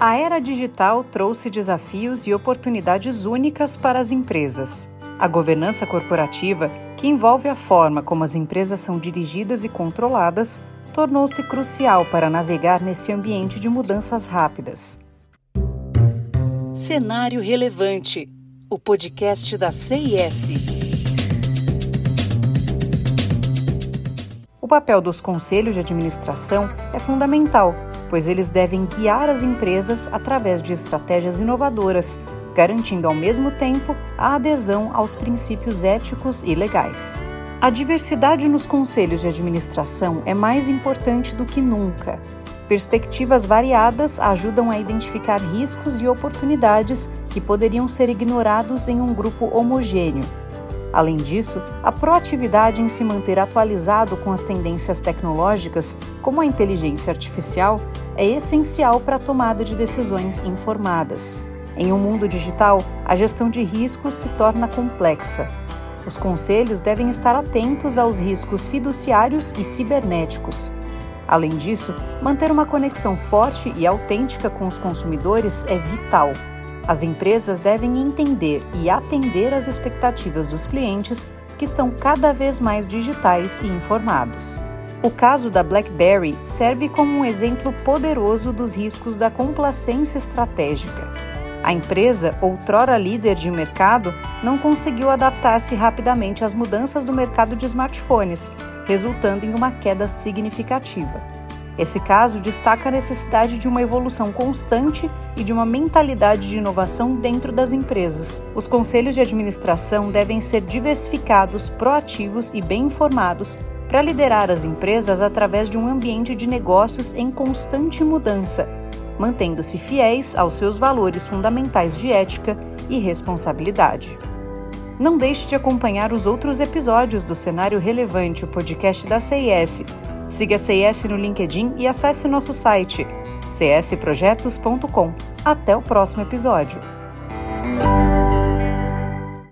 A era digital trouxe desafios e oportunidades únicas para as empresas. A governança corporativa, que envolve a forma como as empresas são dirigidas e controladas, tornou-se crucial para navegar nesse ambiente de mudanças rápidas. Cenário Relevante o podcast da CIS. O papel dos conselhos de administração é fundamental pois eles devem guiar as empresas através de estratégias inovadoras, garantindo ao mesmo tempo a adesão aos princípios éticos e legais. A diversidade nos conselhos de administração é mais importante do que nunca. Perspectivas variadas ajudam a identificar riscos e oportunidades que poderiam ser ignorados em um grupo homogêneo Além disso, a proatividade em se manter atualizado com as tendências tecnológicas, como a inteligência artificial, é essencial para a tomada de decisões informadas. Em um mundo digital, a gestão de riscos se torna complexa. Os conselhos devem estar atentos aos riscos fiduciários e cibernéticos. Além disso, manter uma conexão forte e autêntica com os consumidores é vital. As empresas devem entender e atender às expectativas dos clientes que estão cada vez mais digitais e informados. O caso da BlackBerry serve como um exemplo poderoso dos riscos da complacência estratégica. A empresa, outrora líder de mercado, não conseguiu adaptar-se rapidamente às mudanças do mercado de smartphones, resultando em uma queda significativa. Esse caso destaca a necessidade de uma evolução constante e de uma mentalidade de inovação dentro das empresas. Os conselhos de administração devem ser diversificados, proativos e bem informados para liderar as empresas através de um ambiente de negócios em constante mudança, mantendo-se fiéis aos seus valores fundamentais de ética e responsabilidade. Não deixe de acompanhar os outros episódios do Cenário Relevante, o podcast da CIS Siga a CS no LinkedIn e acesse nosso site csprojetos.com. Até o próximo episódio.